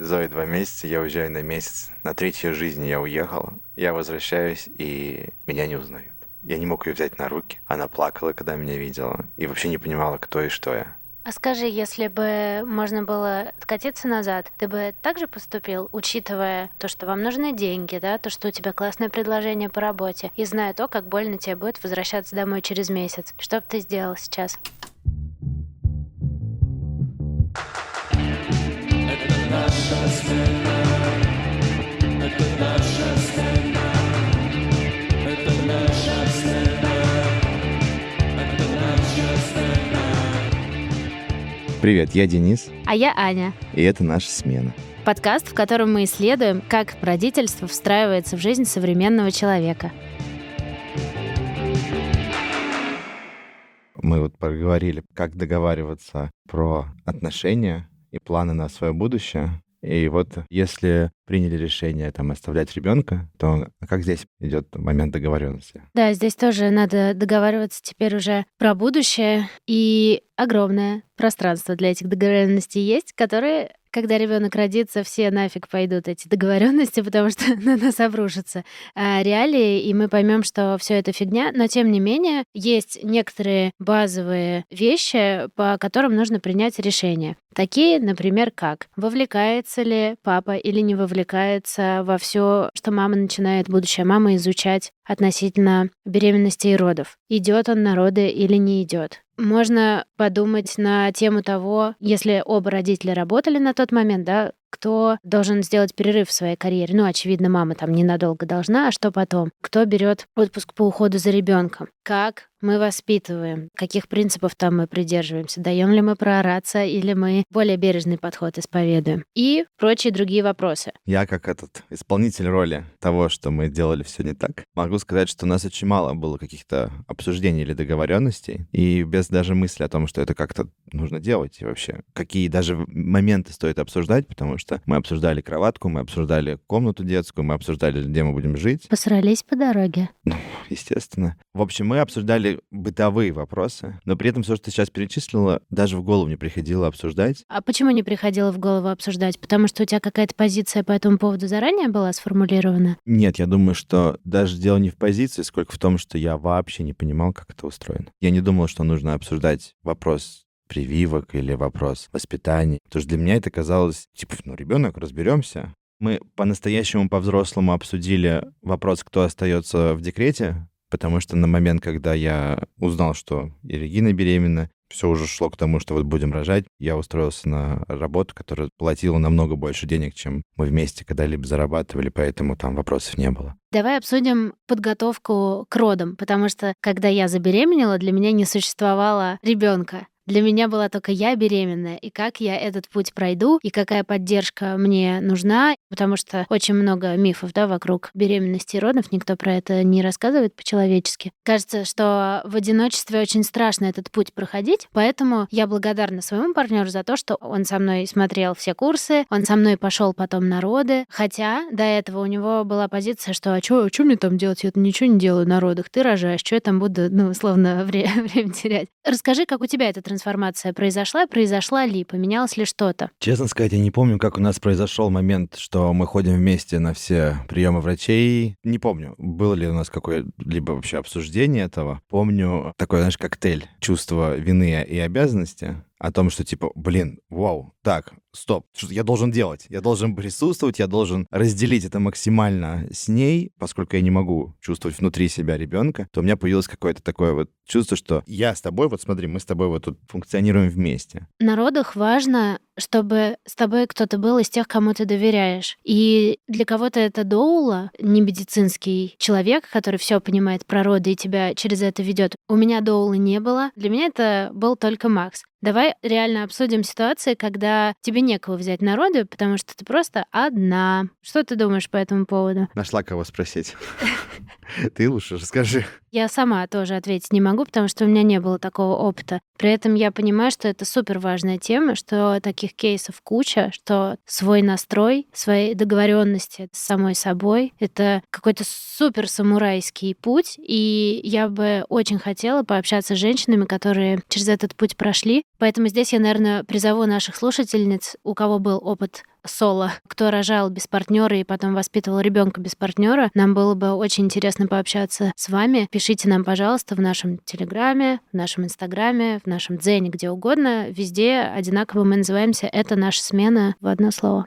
Зои два месяца, я уезжаю на месяц. На третью жизнь я уехал. Я возвращаюсь, и меня не узнают. Я не мог ее взять на руки. Она плакала, когда меня видела. И вообще не понимала, кто и что я. А скажи, если бы можно было откатиться назад, ты бы так же поступил, учитывая то, что вам нужны деньги, да, то, что у тебя классное предложение по работе, и зная то, как больно тебе будет возвращаться домой через месяц? Что бы ты сделал сейчас? Привет, я Денис. А я Аня. И это наша смена. Подкаст, в котором мы исследуем, как родительство встраивается в жизнь современного человека. Мы вот поговорили, как договариваться про отношения и планы на свое будущее. И вот если приняли решение там оставлять ребенка, то как здесь идет момент договоренности? Да, здесь тоже надо договариваться теперь уже про будущее. И огромное пространство для этих договоренностей есть, которые когда ребенок родится, все нафиг пойдут эти договоренности, потому что на нас обрушатся а, реалии, и мы поймем, что все это фигня. Но тем не менее, есть некоторые базовые вещи, по которым нужно принять решение. Такие, например, как вовлекается ли папа или не вовлекается во все, что мама начинает, будущая мама, изучать относительно беременности и родов. Идет он на роды или не идет. Можно подумать на тему того, если оба родителя работали на тот момент, да, кто должен сделать перерыв в своей карьере. Ну, очевидно, мама там ненадолго должна, а что потом? Кто берет отпуск по уходу за ребенком? Как мы воспитываем? Каких принципов там мы придерживаемся? Даем ли мы проораться или мы более бережный подход исповедуем? И прочие другие вопросы. Я как этот исполнитель роли того, что мы делали все не так, могу сказать, что у нас очень мало было каких-то обсуждений или договоренностей, и без даже мысли о том, что это как-то нужно делать и вообще какие даже моменты стоит обсуждать, потому что мы обсуждали кроватку, мы обсуждали комнату детскую, мы обсуждали, где мы будем жить. Посрались по дороге. Ну, естественно. В общем, мы обсуждали бытовые вопросы, но при этом все, что ты сейчас перечислила, даже в голову не приходило обсуждать. А почему не приходило в голову обсуждать? Потому что у тебя какая-то позиция по этому поводу заранее была сформулирована? Нет, я думаю, что даже дело не в позиции, сколько в том, что я вообще не понимал, как это устроено. Я не думал, что нужно обсуждать вопрос прививок или вопрос воспитания. Потому что для меня это казалось, типа, ну, ребенок, разберемся. Мы по-настоящему по-взрослому обсудили вопрос, кто остается в декрете, потому что на момент, когда я узнал, что и Регина беременна, все уже шло к тому, что вот будем рожать. Я устроился на работу, которая платила намного больше денег, чем мы вместе когда-либо зарабатывали, поэтому там вопросов не было. Давай обсудим подготовку к родам, потому что когда я забеременела, для меня не существовало ребенка. Для меня была только я беременная, и как я этот путь пройду, и какая поддержка мне нужна, потому что очень много мифов, да, вокруг беременности и родов, никто про это не рассказывает по-человечески. Кажется, что в одиночестве очень страшно этот путь проходить, поэтому я благодарна своему партнеру за то, что он со мной смотрел все курсы, он со мной пошел потом на роды, хотя до этого у него была позиция, что а что а мне там делать, я ничего не делаю на родах, ты рожаешь, что я там буду, ну, условно, время, время терять. Расскажи, как у тебя этот трансформация произошла, произошла ли, поменялось ли что-то? Честно сказать, я не помню, как у нас произошел момент, что мы ходим вместе на все приемы врачей. Не помню, было ли у нас какое-либо вообще обсуждение этого. Помню такой, знаешь, коктейль чувства вины и обязанности о том, что типа, блин, вау, так, стоп, что я должен делать? Я должен присутствовать, я должен разделить это максимально с ней, поскольку я не могу чувствовать внутри себя ребенка, то у меня появилось какое-то такое вот чувство, что я с тобой, вот смотри, мы с тобой вот тут функционируем вместе. На родах важно, чтобы с тобой кто-то был из тех, кому ты доверяешь. И для кого-то это доула, не медицинский человек, который все понимает про роды и тебя через это ведет. У меня доулы не было. Для меня это был только Макс. Давай реально обсудим ситуации, когда тебе некого взять народу, потому что ты просто одна. Что ты думаешь по этому поводу? Нашла кого спросить. Ты лучше расскажи. Я сама тоже ответить не могу, потому что у меня не было такого опыта. При этом я понимаю, что это супер важная тема, что таких кейсов куча, что свой настрой, свои договоренности с самой собой — это какой-то супер самурайский путь. И я бы очень хотела пообщаться с женщинами, которые через этот путь прошли. Поэтому здесь я, наверное, призову наших слушательниц, у кого был опыт соло, кто рожал без партнера и потом воспитывал ребенка без партнера. Нам было бы очень интересно пообщаться с вами. Пишите нам, пожалуйста, в нашем Телеграме, в нашем Инстаграме, в нашем Дзене, где угодно. Везде одинаково мы называемся «Это наша смена» в одно слово.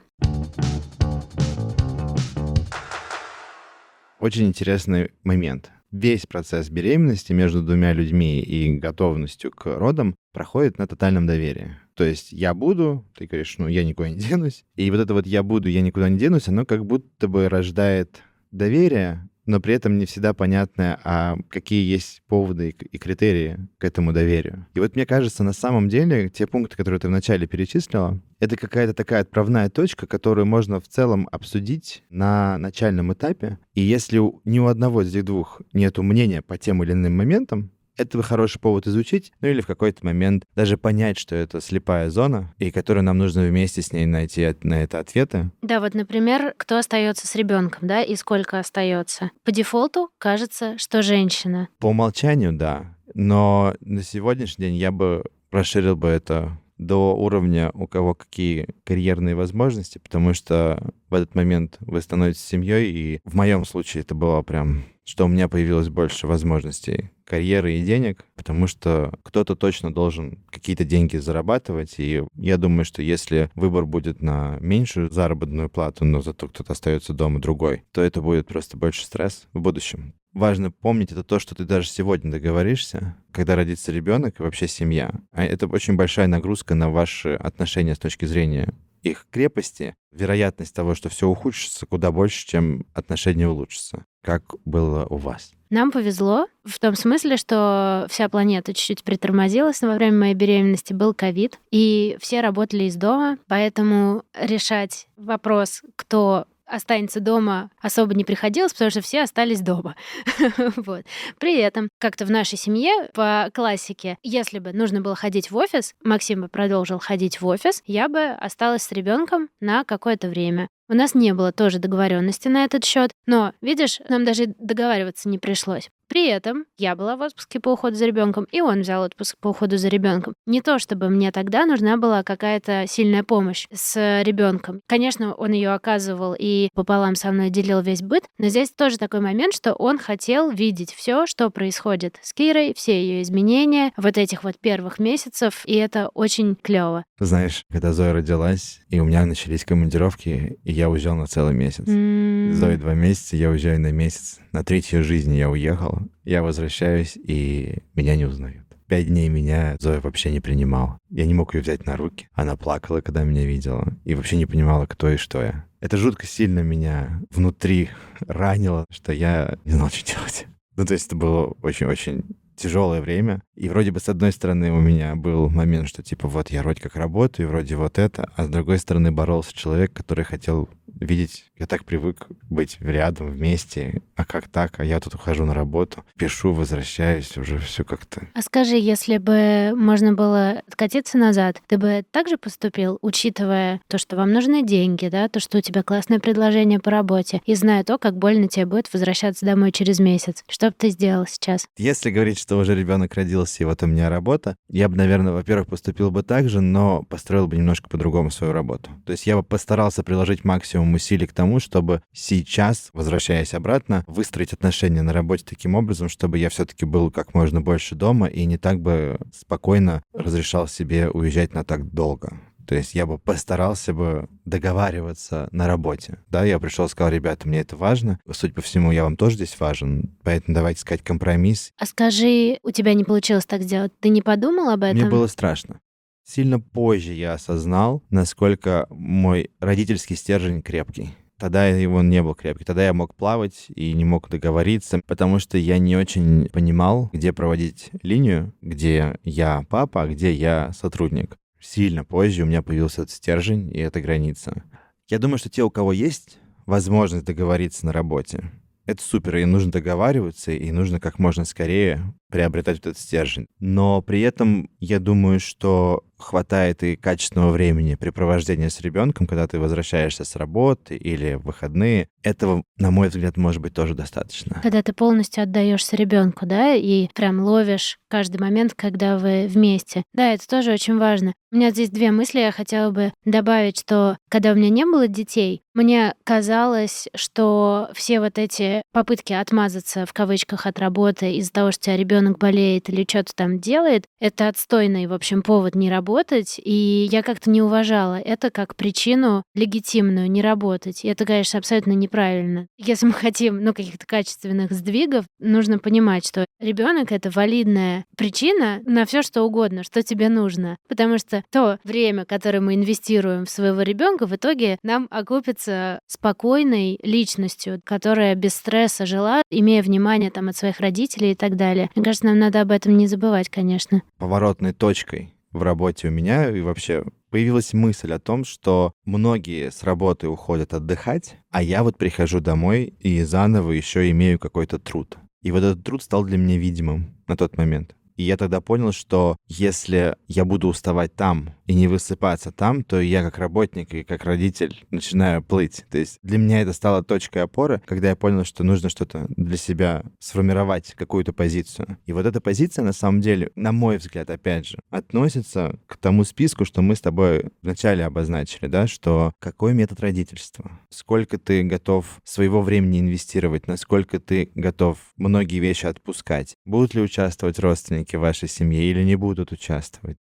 Очень интересный момент. Весь процесс беременности между двумя людьми и готовностью к родам проходит на тотальном доверии. То есть я буду, ты говоришь, ну я никуда не денусь. И вот это вот я буду, я никуда не денусь, оно как будто бы рождает доверие, но при этом не всегда понятно, а какие есть поводы и критерии к этому доверию. И вот мне кажется, на самом деле, те пункты, которые ты вначале перечислила, это какая-то такая отправная точка, которую можно в целом обсудить на начальном этапе. И если ни у одного из этих двух нет мнения по тем или иным моментам, это хороший повод изучить, ну или в какой-то момент даже понять, что это слепая зона, и которую нам нужно вместе с ней найти на это ответы. Да, вот, например, кто остается с ребенком, да, и сколько остается. По дефолту кажется, что женщина. По умолчанию, да. Но на сегодняшний день я бы расширил бы это до уровня, у кого какие карьерные возможности, потому что в этот момент вы становитесь семьей, и в моем случае это было прям, что у меня появилось больше возможностей карьеры и денег, потому что кто-то точно должен какие-то деньги зарабатывать, и я думаю, что если выбор будет на меньшую заработную плату, но зато кто-то остается дома другой, то это будет просто больше стресс в будущем важно помнить, это то, что ты даже сегодня договоришься, когда родится ребенок и вообще семья. А это очень большая нагрузка на ваши отношения с точки зрения их крепости. Вероятность того, что все ухудшится, куда больше, чем отношения улучшатся. Как было у вас? Нам повезло в том смысле, что вся планета чуть-чуть притормозилась во время моей беременности, был ковид, и все работали из дома, поэтому решать вопрос, кто останется дома, особо не приходилось, потому что все остались дома. вот. При этом, как-то в нашей семье по классике, если бы нужно было ходить в офис, Максим бы продолжил ходить в офис, я бы осталась с ребенком на какое-то время. У нас не было тоже договоренности на этот счет, но, видишь, нам даже договариваться не пришлось. При этом я была в отпуске по уходу за ребенком, и он взял отпуск по уходу за ребенком. Не то чтобы мне тогда нужна была какая-то сильная помощь с ребенком. Конечно, он ее оказывал и пополам со мной делил весь быт, но здесь тоже такой момент, что он хотел видеть все, что происходит с Кирой, все ее изменения вот этих вот первых месяцев, и это очень клево. Знаешь, когда Зоя родилась, и у меня начались командировки, и я уезжал на целый месяц. Mm. Зои два месяца, я уезжаю на месяц. На третью жизнь я уехал. Я возвращаюсь, и меня не узнают. Пять дней меня Зоя вообще не принимала. Я не мог ее взять на руки. Она плакала, когда меня видела, и вообще не понимала, кто и что я. Это жутко сильно меня внутри ранило, что я не знал, что делать. Ну, то есть это было очень-очень тяжелое время. И вроде бы с одной стороны у меня был момент, что типа вот я вроде как работаю, вроде вот это, а с другой стороны боролся человек, который хотел видеть, я так привык быть рядом, вместе, а как так, а я тут ухожу на работу, пишу, возвращаюсь, уже все как-то. А скажи, если бы можно было откатиться назад, ты бы также поступил, учитывая то, что вам нужны деньги, да, то, что у тебя классное предложение по работе, и зная то, как больно тебе будет возвращаться домой через месяц. Что бы ты сделал сейчас? Если говорить, что уже ребенок родился, и вот у меня работа, я бы, наверное, во-первых, поступил бы так же, но построил бы немножко по-другому свою работу. То есть я бы постарался приложить максимум усилий к тому, чтобы сейчас, возвращаясь обратно, выстроить отношения на работе таким образом, чтобы я все-таки был как можно больше дома и не так бы спокойно разрешал себе уезжать на так долго. То есть я бы постарался бы договариваться на работе. Да, я пришел, сказал, ребята, мне это важно. Судя по всему, я вам тоже здесь важен. Поэтому давайте искать компромисс. А скажи, у тебя не получилось так сделать? Ты не подумал об этом? Мне было страшно. Сильно позже я осознал, насколько мой родительский стержень крепкий. Тогда его не был крепкий. Тогда я мог плавать и не мог договориться, потому что я не очень понимал, где проводить линию, где я папа, а где я сотрудник. Сильно позже у меня появился этот стержень и эта граница. Я думаю, что те, у кого есть возможность договориться на работе, это супер, и нужно договариваться, и нужно как можно скорее приобретать этот стержень. Но при этом я думаю, что хватает и качественного времени препровождения с ребенком, когда ты возвращаешься с работы или в выходные. Этого, на мой взгляд, может быть тоже достаточно. Когда ты полностью отдаешься ребенку, да, и прям ловишь каждый момент, когда вы вместе. Да, это тоже очень важно. У меня здесь две мысли. Я хотела бы добавить, что когда у меня не было детей, мне казалось, что все вот эти попытки отмазаться в кавычках от работы из-за того, что тебя ребенок болеет или что-то там делает, это отстойный, в общем, повод не работать. И я как-то не уважала это как причину легитимную не работать. И это, конечно, абсолютно неправильно. Если мы хотим, ну, каких-то качественных сдвигов, нужно понимать, что ребенок это валидная причина на все что угодно, что тебе нужно. Потому что то время, которое мы инвестируем в своего ребенка, в итоге нам окупится спокойной личностью, которая без стресса жила, имея внимание там от своих родителей и так далее. Мне кажется, нам надо об этом не забывать, конечно. Поворотной точкой в работе у меня и вообще появилась мысль о том, что многие с работы уходят отдыхать, а я вот прихожу домой и заново еще имею какой-то труд. И вот этот труд стал для меня видимым на тот момент. И я тогда понял, что если я буду уставать там и не высыпаться там, то я как работник и как родитель начинаю плыть. То есть для меня это стало точкой опоры, когда я понял, что нужно что-то для себя сформировать, какую-то позицию. И вот эта позиция, на самом деле, на мой взгляд, опять же, относится к тому списку, что мы с тобой вначале обозначили, да, что какой метод родительства, сколько ты готов своего времени инвестировать, насколько ты готов многие вещи отпускать, будут ли участвовать родственники в вашей семье или не будут участвовать.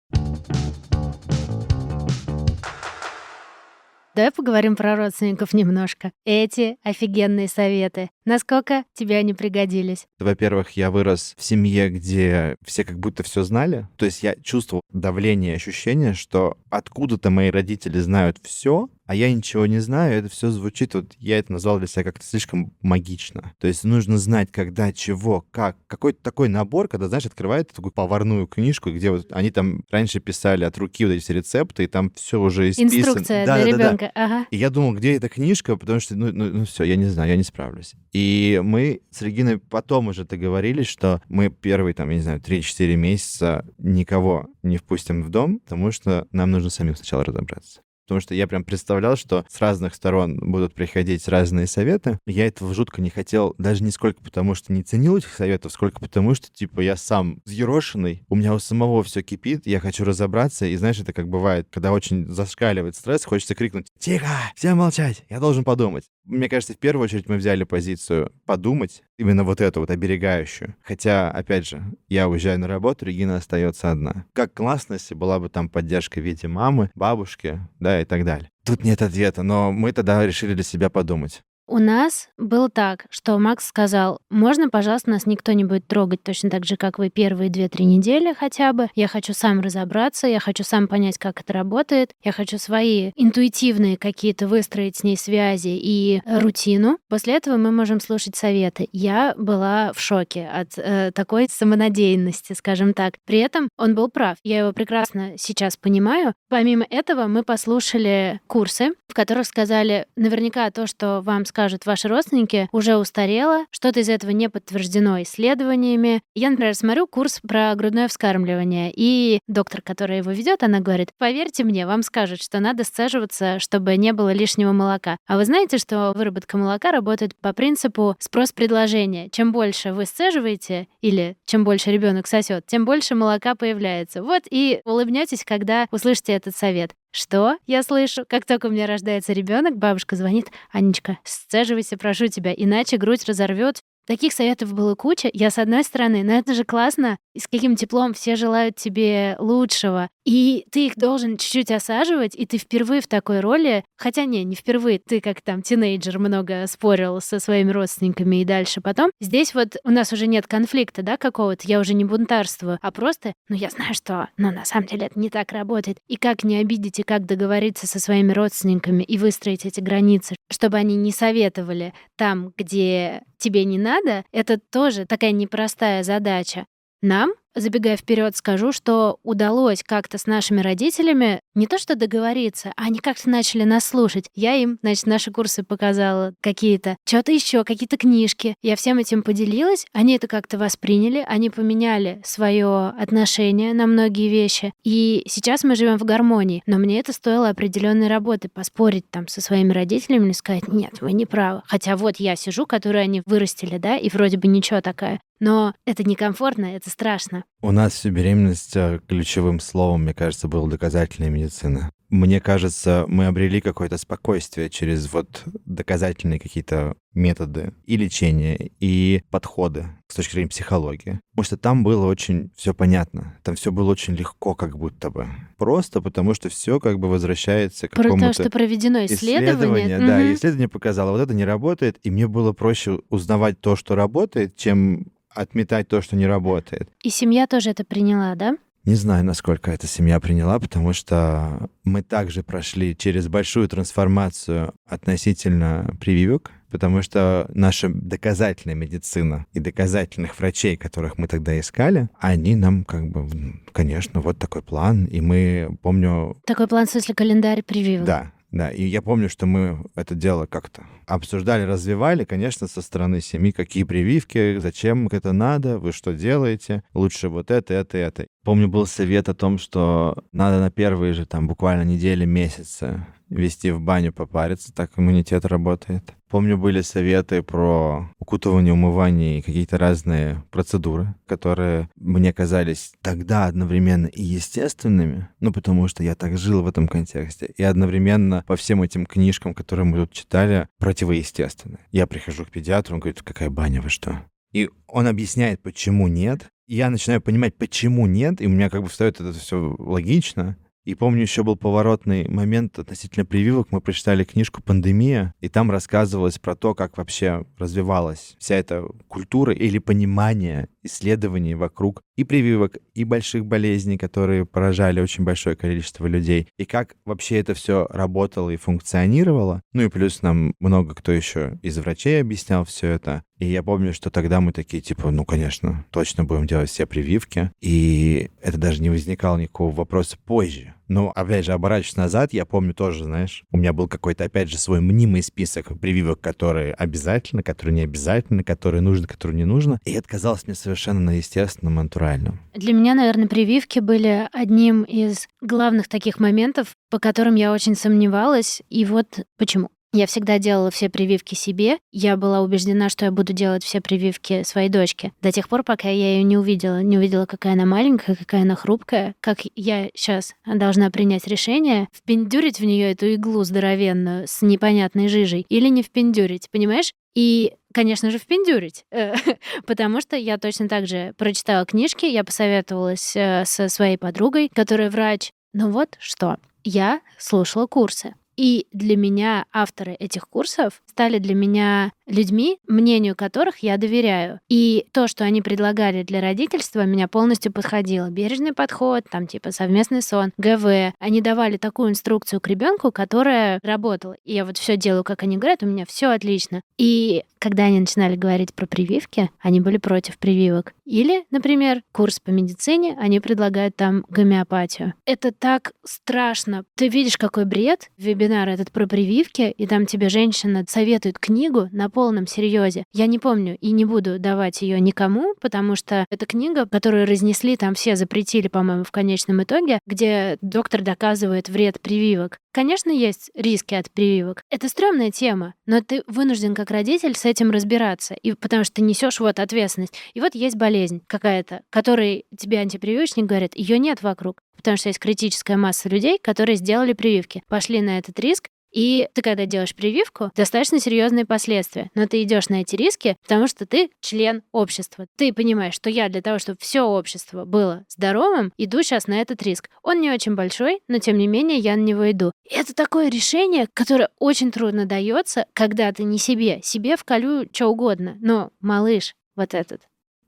Давай поговорим про родственников немножко. Эти офигенные советы. Насколько тебе они пригодились? Во-первых, я вырос в семье, где все как будто все знали. То есть я чувствовал давление, ощущение, что откуда-то мои родители знают все, а я ничего не знаю, это все звучит, вот я это назвал для себя как-то слишком магично. То есть нужно знать, когда, чего, как. Какой-то такой набор, когда, знаешь, открывает такую поварную книжку, где вот они там раньше писали от руки вот эти рецепты, и там все уже исписано. Инструкция да, для да, ребенка. Да. Ага. И я думал, где эта книжка, потому что, ну, ну, ну все, я не знаю, я не справлюсь. И мы с Региной потом уже договорились, что мы первые, там, я не знаю, 3-4 месяца никого не впустим в дом, потому что нам нужно самим сначала разобраться потому что я прям представлял, что с разных сторон будут приходить разные советы. Я этого жутко не хотел, даже не сколько потому, что не ценил этих советов, сколько потому, что, типа, я сам взъерошенный, у меня у самого все кипит, я хочу разобраться, и знаешь, это как бывает, когда очень зашкаливает стресс, хочется крикнуть «Тихо! Всем молчать! Я должен подумать!» Мне кажется, в первую очередь мы взяли позицию подумать, именно вот эту вот оберегающую. Хотя, опять же, я уезжаю на работу, Регина остается одна. Как классно, если была бы там поддержка в виде мамы, бабушки, да, и так далее. Тут нет ответа, но мы тогда решили для себя подумать. У нас было так, что Макс сказал, можно, пожалуйста, нас никто не будет трогать точно так же, как вы первые две-три недели хотя бы. Я хочу сам разобраться, я хочу сам понять, как это работает. Я хочу свои интуитивные какие-то выстроить с ней связи и рутину. После этого мы можем слушать советы. Я была в шоке от э, такой самонадеянности, скажем так. При этом он был прав. Я его прекрасно сейчас понимаю. Помимо этого мы послушали курсы, в которых сказали наверняка то, что вам сказали скажут ваши родственники, уже устарело, что-то из этого не подтверждено исследованиями. Я, например, смотрю курс про грудное вскармливание, и доктор, который его ведет, она говорит, поверьте мне, вам скажут, что надо сцеживаться, чтобы не было лишнего молока. А вы знаете, что выработка молока работает по принципу спрос-предложения. Чем больше вы сцеживаете, или чем больше ребенок сосет, тем больше молока появляется. Вот и улыбнетесь, когда услышите этот совет. Что я слышу? Как только у меня рождается ребенок, бабушка звонит, Анечка, сцеживайся, прошу тебя, иначе грудь разорвет Таких советов было куча. Я, с одной стороны, но это же классно, и с каким теплом все желают тебе лучшего. И ты их должен чуть-чуть осаживать, и ты впервые в такой роли, хотя не, не впервые, ты как там тинейджер много спорил со своими родственниками и дальше потом. Здесь вот у нас уже нет конфликта, да, какого-то, я уже не бунтарствую, а просто, ну я знаю, что, но на самом деле это не так работает. И как не обидеть, и как договориться со своими родственниками и выстроить эти границы, чтобы они не советовали там, где тебе не надо, это тоже такая непростая задача. Нам, забегая вперед, скажу, что удалось как-то с нашими родителями не то что договориться, а они как-то начали нас слушать. Я им, значит, наши курсы показала какие-то, что-то еще, какие-то книжки. Я всем этим поделилась, они это как-то восприняли, они поменяли свое отношение на многие вещи. И сейчас мы живем в гармонии. Но мне это стоило определенной работы, поспорить там со своими родителями и сказать, нет, вы не правы. Хотя вот я сижу, которую они вырастили, да, и вроде бы ничего такая. Но это некомфортно, это страшно. У нас всю беременность э, ключевым словом, мне кажется, была доказательная медицина. Мне кажется, мы обрели какое-то спокойствие через вот доказательные какие-то методы и лечения, и подходы с точки зрения психологии. Потому что там было очень все понятно. Там все было очень легко, как будто бы. Просто потому что все как бы возвращается к какому-то... Потому что проведено исследование. исследование да, угу. исследование показало, вот это не работает, и мне было проще узнавать то, что работает, чем отметать то, что не работает. И семья тоже это приняла, да? Не знаю, насколько эта семья приняла, потому что мы также прошли через большую трансформацию относительно прививок, потому что наша доказательная медицина и доказательных врачей, которых мы тогда искали, они нам как бы, конечно, вот такой план, и мы, помню... Такой план, в смысле календарь прививок? Да, да, и я помню, что мы это дело как-то обсуждали, развивали, конечно, со стороны семьи, какие прививки, зачем это надо, вы что делаете, лучше вот это, это, это. Помню, был совет о том, что надо на первые же там буквально недели, месяцы вести в баню попариться, так иммунитет работает. Помню, были советы про укутывание, умывание и какие-то разные процедуры, которые мне казались тогда одновременно и естественными, ну, потому что я так жил в этом контексте, и одновременно по всем этим книжкам, которые мы тут читали, противоестественные. Я прихожу к педиатру, он говорит, какая баня, вы что? И он объясняет, почему нет. Я начинаю понимать, почему нет, и у меня как бы встает это все логично. И помню, еще был поворотный момент относительно прививок. Мы прочитали книжку «Пандемия», и там рассказывалось про то, как вообще развивалась вся эта культура или понимание исследований вокруг и прививок, и больших болезней, которые поражали очень большое количество людей, и как вообще это все работало и функционировало. Ну и плюс нам много кто еще из врачей объяснял все это. И я помню, что тогда мы такие, типа, ну, конечно, точно будем делать все прививки. И это даже не возникало никакого вопроса позже. Но, опять же, оборачиваясь назад, я помню тоже, знаешь, у меня был какой-то, опять же, свой мнимый список прививок, которые обязательно, которые не обязательно, которые нужно, которые не нужно. И это казалось мне совершенно естественным, натуральным. Для меня, наверное, прививки были одним из главных таких моментов, по которым я очень сомневалась. И вот почему. Я всегда делала все прививки себе. Я была убеждена, что я буду делать все прививки своей дочке. До тех пор, пока я ее не увидела. Не увидела, какая она маленькая, какая она хрупкая. Как я сейчас должна принять решение, впендюрить в нее эту иглу здоровенную с непонятной жижей или не впендюрить, понимаешь? И конечно же, впендюрить, потому что я точно так же прочитала книжки, я посоветовалась э, со своей подругой, которая врач. Ну вот что, я слушала курсы. И для меня авторы этих курсов стали для меня людьми, мнению которых я доверяю. И то, что они предлагали для родительства, меня полностью подходило. Бережный подход, там типа совместный сон, ГВ. Они давали такую инструкцию к ребенку, которая работала. И я вот все делаю, как они говорят, у меня все отлично. И когда они начинали говорить про прививки, они были против прививок. Или, например, курс по медицине, они предлагают там гомеопатию. Это так страшно. Ты видишь, какой бред, вебинар этот про прививки, и там тебе женщина советует книгу на полном серьезе. Я не помню и не буду давать ее никому, потому что это книга, которую разнесли, там все запретили, по-моему, в конечном итоге, где доктор доказывает вред прививок. Конечно, есть риски от прививок. Это стрёмная тема, но ты вынужден как родитель с этим разбираться, и потому что ты несешь вот ответственность. И вот есть болезнь какая-то, которой тебе антипрививочник говорит, ее нет вокруг потому что есть критическая масса людей, которые сделали прививки, пошли на этот риск, и ты, когда делаешь прививку, достаточно серьезные последствия. Но ты идешь на эти риски, потому что ты член общества. Ты понимаешь, что я для того, чтобы все общество было здоровым, иду сейчас на этот риск. Он не очень большой, но тем не менее я на него иду. И это такое решение, которое очень трудно дается, когда ты не себе. Себе вколю что угодно. Но, малыш, вот этот,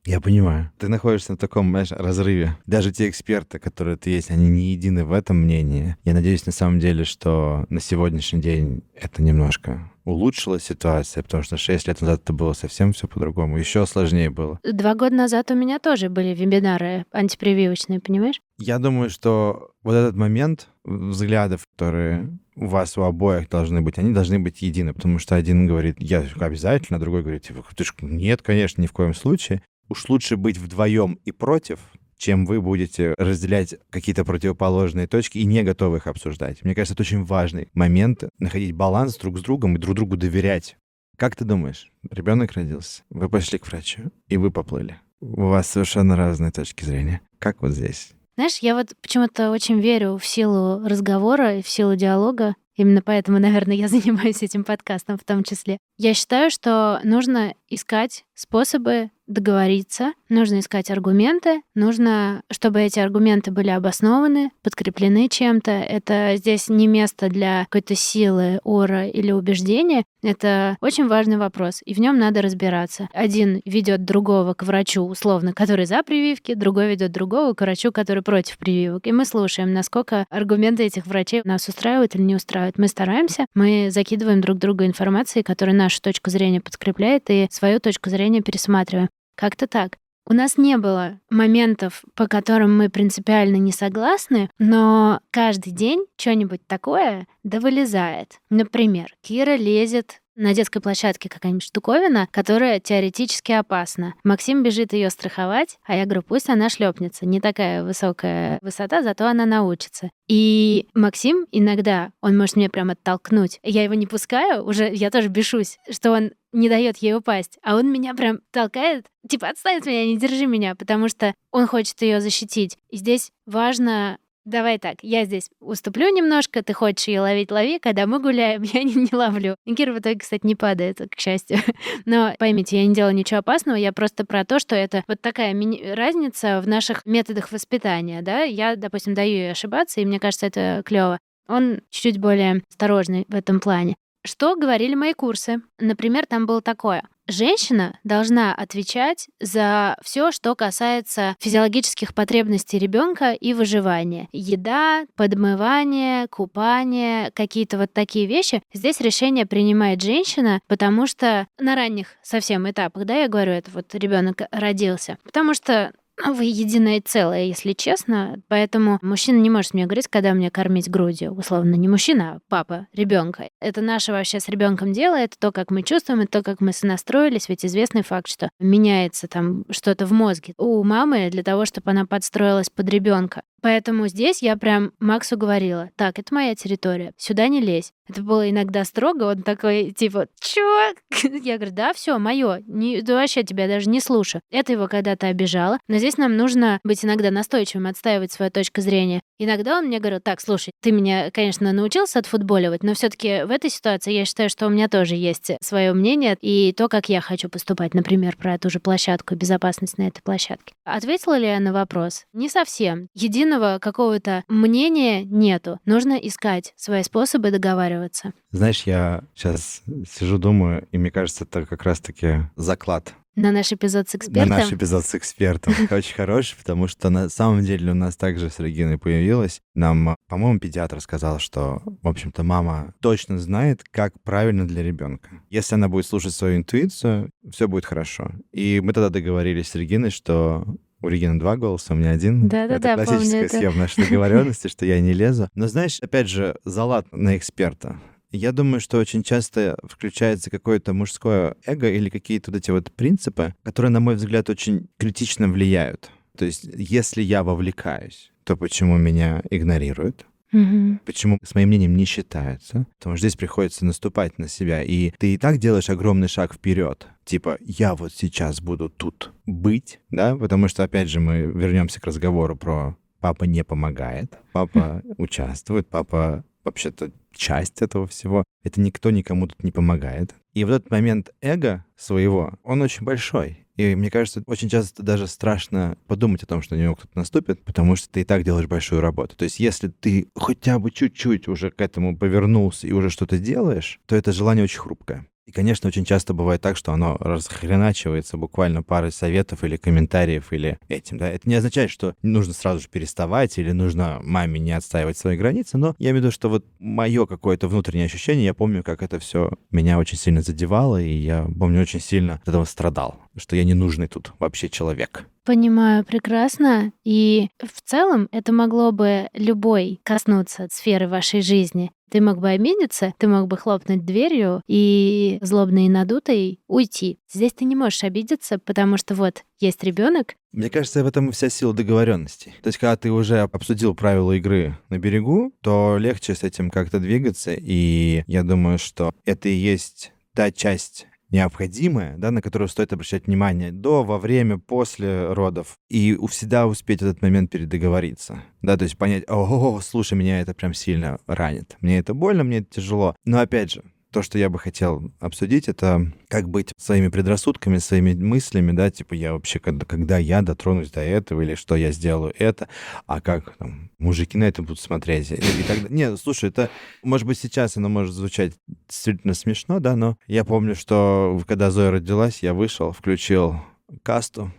я понимаю. Ты находишься в таком, знаешь, разрыве. Даже те эксперты, которые ты есть, они не едины в этом мнении. Я надеюсь, на самом деле, что на сегодняшний день это немножко улучшилась ситуация, потому что 6 лет назад это было совсем все по-другому, еще сложнее было. Два года назад у меня тоже были вебинары антипрививочные, понимаешь? Я думаю, что вот этот момент взглядов, которые у вас у обоих должны быть, они должны быть едины, потому что один говорит, я обязательно, а другой говорит, типа, ты ж, нет, конечно, ни в коем случае. Уж лучше быть вдвоем и против, чем вы будете разделять какие-то противоположные точки и не готовы их обсуждать. Мне кажется, это очень важный момент, находить баланс друг с другом и друг другу доверять. Как ты думаешь, ребенок родился, вы пошли к врачу, и вы поплыли. У вас совершенно разные точки зрения. Как вот здесь? Знаешь, я вот почему-то очень верю в силу разговора и в силу диалога. Именно поэтому, наверное, я занимаюсь этим подкастом в том числе. Я считаю, что нужно искать способы договориться, нужно искать аргументы, нужно, чтобы эти аргументы были обоснованы, подкреплены чем-то. Это здесь не место для какой-то силы, ора или убеждения. Это очень важный вопрос, и в нем надо разбираться. Один ведет другого к врачу, условно, который за прививки, другой ведет другого к врачу, который против прививок. И мы слушаем, насколько аргументы этих врачей нас устраивают или не устраивают. Мы стараемся, мы закидываем друг другу информации, которая нашу точку зрения подкрепляет, и свою точку зрения пересматриваем. Как-то так. У нас не было моментов, по которым мы принципиально не согласны, но каждый день что-нибудь такое да вылезает. Например, Кира лезет на детской площадке какая-нибудь штуковина, которая теоретически опасна. Максим бежит ее страховать, а я говорю, пусть она шлепнется. Не такая высокая высота, зато она научится. И Максим иногда, он может мне прям оттолкнуть. Я его не пускаю, уже я тоже бешусь, что он не дает ей упасть, а он меня прям толкает, типа отстань от меня, не держи меня, потому что он хочет ее защитить. И здесь важно Давай так, я здесь уступлю немножко, ты хочешь ее ловить, лови, когда мы гуляем, я не, не ловлю. И Кира в итоге, кстати, не падает, к счастью. Но поймите, я не делаю ничего опасного, я просто про то, что это вот такая разница в наших методах воспитания, да. Я, допустим, даю ей ошибаться, и мне кажется, это клево. Он чуть более осторожный в этом плане. Что говорили мои курсы? Например, там было такое. Женщина должна отвечать за все, что касается физиологических потребностей ребенка и выживания. Еда, подмывание, купание, какие-то вот такие вещи. Здесь решение принимает женщина, потому что на ранних совсем этапах, да, я говорю, это вот ребенок родился. Потому что вы единое целое, если честно. Поэтому мужчина не может мне говорить, когда мне кормить грудью. Условно, не мужчина, а папа ребенка. Это наше вообще с ребенком дело, это то, как мы чувствуем, это то, как мы сонастроились. Ведь известный факт, что меняется там что-то в мозге у мамы для того, чтобы она подстроилась под ребенка. Поэтому здесь я прям Максу говорила, так, это моя территория, сюда не лезь. Это было иногда строго, он такой, типа, чё? Я говорю, да, все, мое, не, да вообще тебя даже не слушаю. Это его когда-то обижало, но здесь нам нужно быть иногда настойчивым, отстаивать свою точку зрения. Иногда он мне говорил, так, слушай, ты меня, конечно, научился отфутболивать, но все таки в этой ситуации я считаю, что у меня тоже есть свое мнение и то, как я хочу поступать, например, про ту же площадку, безопасность на этой площадке. Ответила ли я на вопрос? Не совсем. Едино единого какого-то мнения нету. Нужно искать свои способы договариваться. Знаешь, я сейчас сижу, думаю, и мне кажется, это как раз-таки заклад на наш эпизод с экспертом? На наш эпизод с экспертом. Очень хороший, потому что на самом деле у нас также с Региной появилось. Нам, по-моему, педиатр сказал, что, в общем-то, мама точно знает, как правильно для ребенка. Если она будет слушать свою интуицию, все будет хорошо. И мы тогда договорились с Региной, что у Регины два голоса, у меня один. Да-да-да, Это классическая помню схема нашей договоренности, что я не лезу. Но знаешь, опять же, залад на эксперта. Я думаю, что очень часто включается какое-то мужское эго или какие-то вот эти вот принципы, которые, на мой взгляд, очень критично влияют. То есть, если я вовлекаюсь, то почему меня игнорируют? Угу. Почему с моим мнением не считаются? Потому что здесь приходится наступать на себя. И ты и так делаешь огромный шаг вперед. Типа, я вот сейчас буду тут быть, да? Потому что, опять же, мы вернемся к разговору про папа не помогает, папа участвует, папа вообще-то часть этого всего. Это никто никому тут не помогает. И вот этот момент эго своего, он очень большой. И мне кажется, очень часто даже страшно подумать о том, что на него кто-то наступит, потому что ты и так делаешь большую работу. То есть если ты хотя бы чуть-чуть уже к этому повернулся и уже что-то делаешь, то это желание очень хрупкое. И, конечно, очень часто бывает так, что оно расхреначивается буквально парой советов или комментариев или этим, да. Это не означает, что нужно сразу же переставать или нужно маме не отстаивать свои границы, но я имею в виду, что вот мое какое-то внутреннее ощущение, я помню, как это все меня очень сильно задевало, и я помню, очень сильно от этого страдал, что я не нужный тут вообще человек. Понимаю прекрасно. И в целом это могло бы любой коснуться сферы вашей жизни. Ты мог бы обидеться, ты мог бы хлопнуть дверью и злобный и надутый уйти. Здесь ты не можешь обидеться, потому что вот есть ребенок. Мне кажется, в этом вся сила договоренности. То есть, когда ты уже обсудил правила игры на берегу, то легче с этим как-то двигаться. И я думаю, что это и есть та часть необходимое, да, на которую стоит обращать внимание до, во время, после родов. И всегда успеть этот момент передоговориться. Да, то есть понять, о, слушай, меня это прям сильно ранит. Мне это больно, мне это тяжело. Но опять же, то, что я бы хотел обсудить, это как быть своими предрассудками, своими мыслями, да, типа я вообще, когда, когда я дотронусь до этого, или что я сделаю это, а как там, мужики на это будут смотреть. И, и так, не, слушай, это, может быть, сейчас оно может звучать действительно смешно, да, но я помню, что когда Зоя родилась, я вышел, включил касту,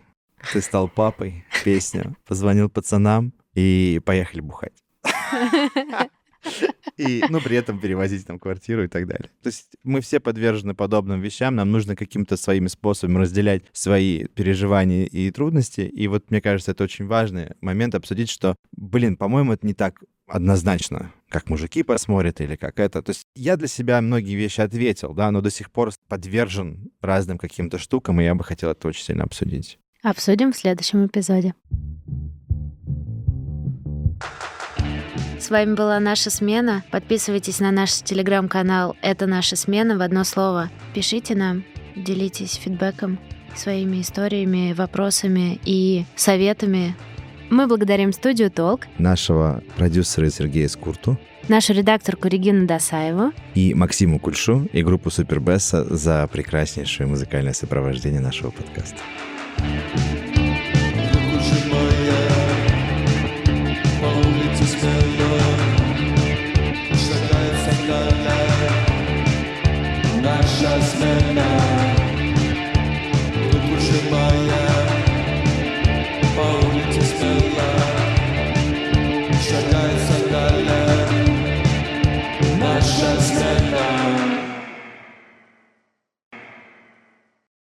ты стал папой, песню, позвонил пацанам и поехали бухать. И, ну, при этом перевозить там квартиру и так далее. То есть мы все подвержены подобным вещам, нам нужно каким-то своими способами разделять свои переживания и трудности. И вот, мне кажется, это очень важный момент обсудить, что, блин, по-моему, это не так однозначно, как мужики посмотрят или как это. То есть я для себя многие вещи ответил, да, но до сих пор подвержен разным каким-то штукам, и я бы хотел это очень сильно обсудить. Обсудим в следующем эпизоде. С вами была наша смена. Подписывайтесь на наш телеграм-канал «Это наша смена» в одно слово. Пишите нам, делитесь фидбэком, своими историями, вопросами и советами. Мы благодарим студию «Толк», нашего продюсера Сергея Скурту, нашу редакторку Регину Досаеву и Максиму Кульшу и группу Супербесса за прекраснейшее музыкальное сопровождение нашего подкаста. thank you Christmas.